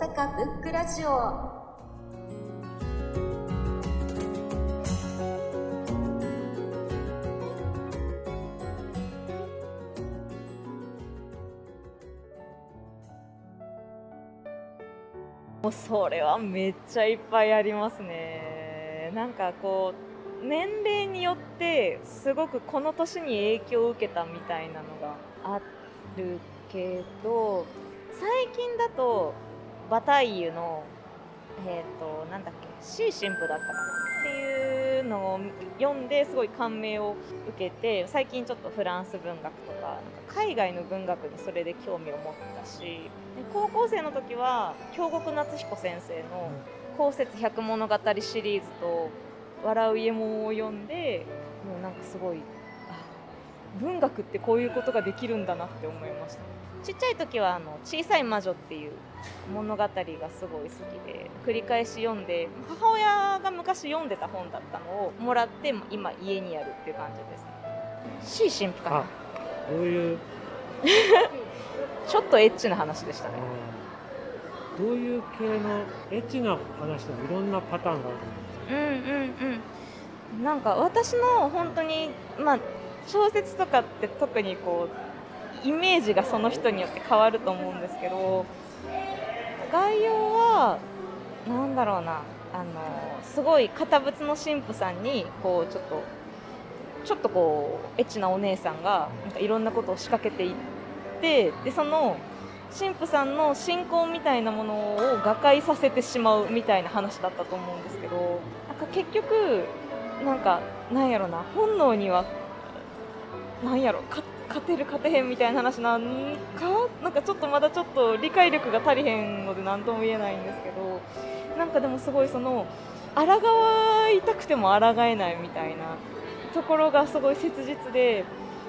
阪ブックラジオ。もうそれはめっちゃいっぱいありますね。なんかこう年齢によってすごくこの年に影響を受けたみたいなのがあるけど最近だとバタイユのえっ、ー、となんだっけ C 神父だったかな？っていうのを読んですごい感銘を受けて最近ちょっとフランス文学とかなんか海外の文学にそれで興味を持ったし高校生の時は京極夏彦先生の「公説百物語」シリーズと「笑う家門」を読んでもうなんかすごい文学ってこういうことができるんだなって思いました。ちっちゃい時はあの「小さい魔女」っていう物語がすごい好きで繰り返し読んで母親が昔読んでた本だったのをもらって今家にあるっていう感じです。ね C 神父かな。どういう？ちょっとエッチな話でしたね。どういう系のエッチな話でもいろんなパターンがあるうんうんうん。なんか私の本当にまあ小説とかって特にこうイメージがその人によって変わると思うんですけど概要は何だろうなあのすごい堅物の神父さんにこうちょっとちょっとこうエッチなお姉さんがなんかいろんなことを仕掛けていってでその神父さんの信仰みたいなものを瓦解させてしまうみたいな話だったと思うんですけどなんか結局なんかなんやろな本能にはなんやろ勝てる勝てへんみたいな話なんか？なんかちょっとまだちょっと理解力が足りへんので何とも言えないんですけどなんかでもすごいその抗いたくても抗えないみたいなところがすごい切実で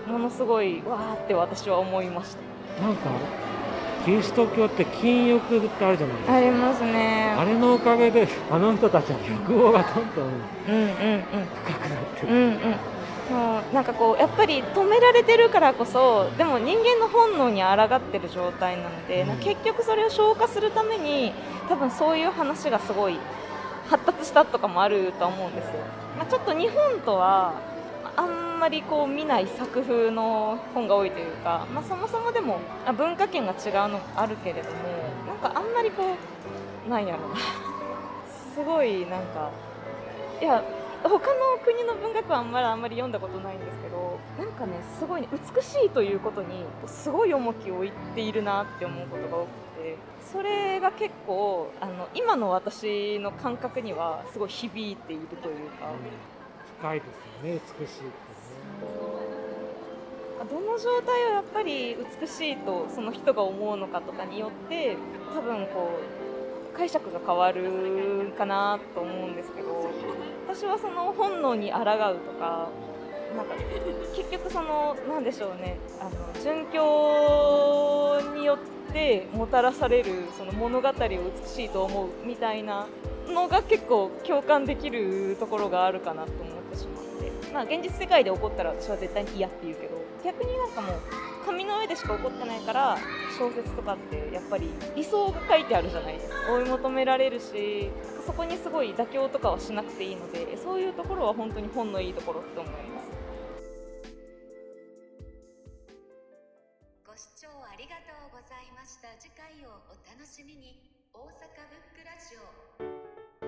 ものすごいわーって私は思いました。なんかキリスト教って禁欲ってあるじゃないですか。ありますね。あれのおかげであの人たちは欲望がどんどんうんうんうん。深くなってる、うんうん。もうなんかこうやっぱり止められてるからこそでも人間の本能に抗ってる状態なので、うん。結局それを消化するために多分そういう話がすごい発達したとかもあるとは思うんですよ、まあ、ちょっと日本とはあんまりこう見ない作風の本が多いというか、まあ、そもそもでもあ文化圏が違うのもあるけれどもなんかあんまりこうなんやろうな。すごいなんかいや他の国の文学はあんまりあんまり読んだことないんですけどなんかねすごいね美しいということにすごい重きを置いているなって思うことが多くてそれが結構あの今の私の感覚にはすごい響いているというか。深いですよね美しいってね。どの状態をやっぱり美しいとその人が思うのかとかによって多分こう解釈が変わるかなと思うんですけど私はその本能に抗うとかなんか結局そのなんでしょうねあの殉教によってもたらされるその物語を美しいと思うみたいなのが結構共感できるところがあるかなと思ってしまって、まあ、現実世界で起こったら私は絶対に嫌って言うけど逆になんかもう紙の上でしか起こってないから小説とかってやっぱり理想が書いてあるじゃないですか。追い求められるしそこにすごい妥協とかはしなくていいのでそういうところは本当に本のいいところって思います。ご視聴ありがとうございました。次回をお楽しみに。大阪ブックラジオ。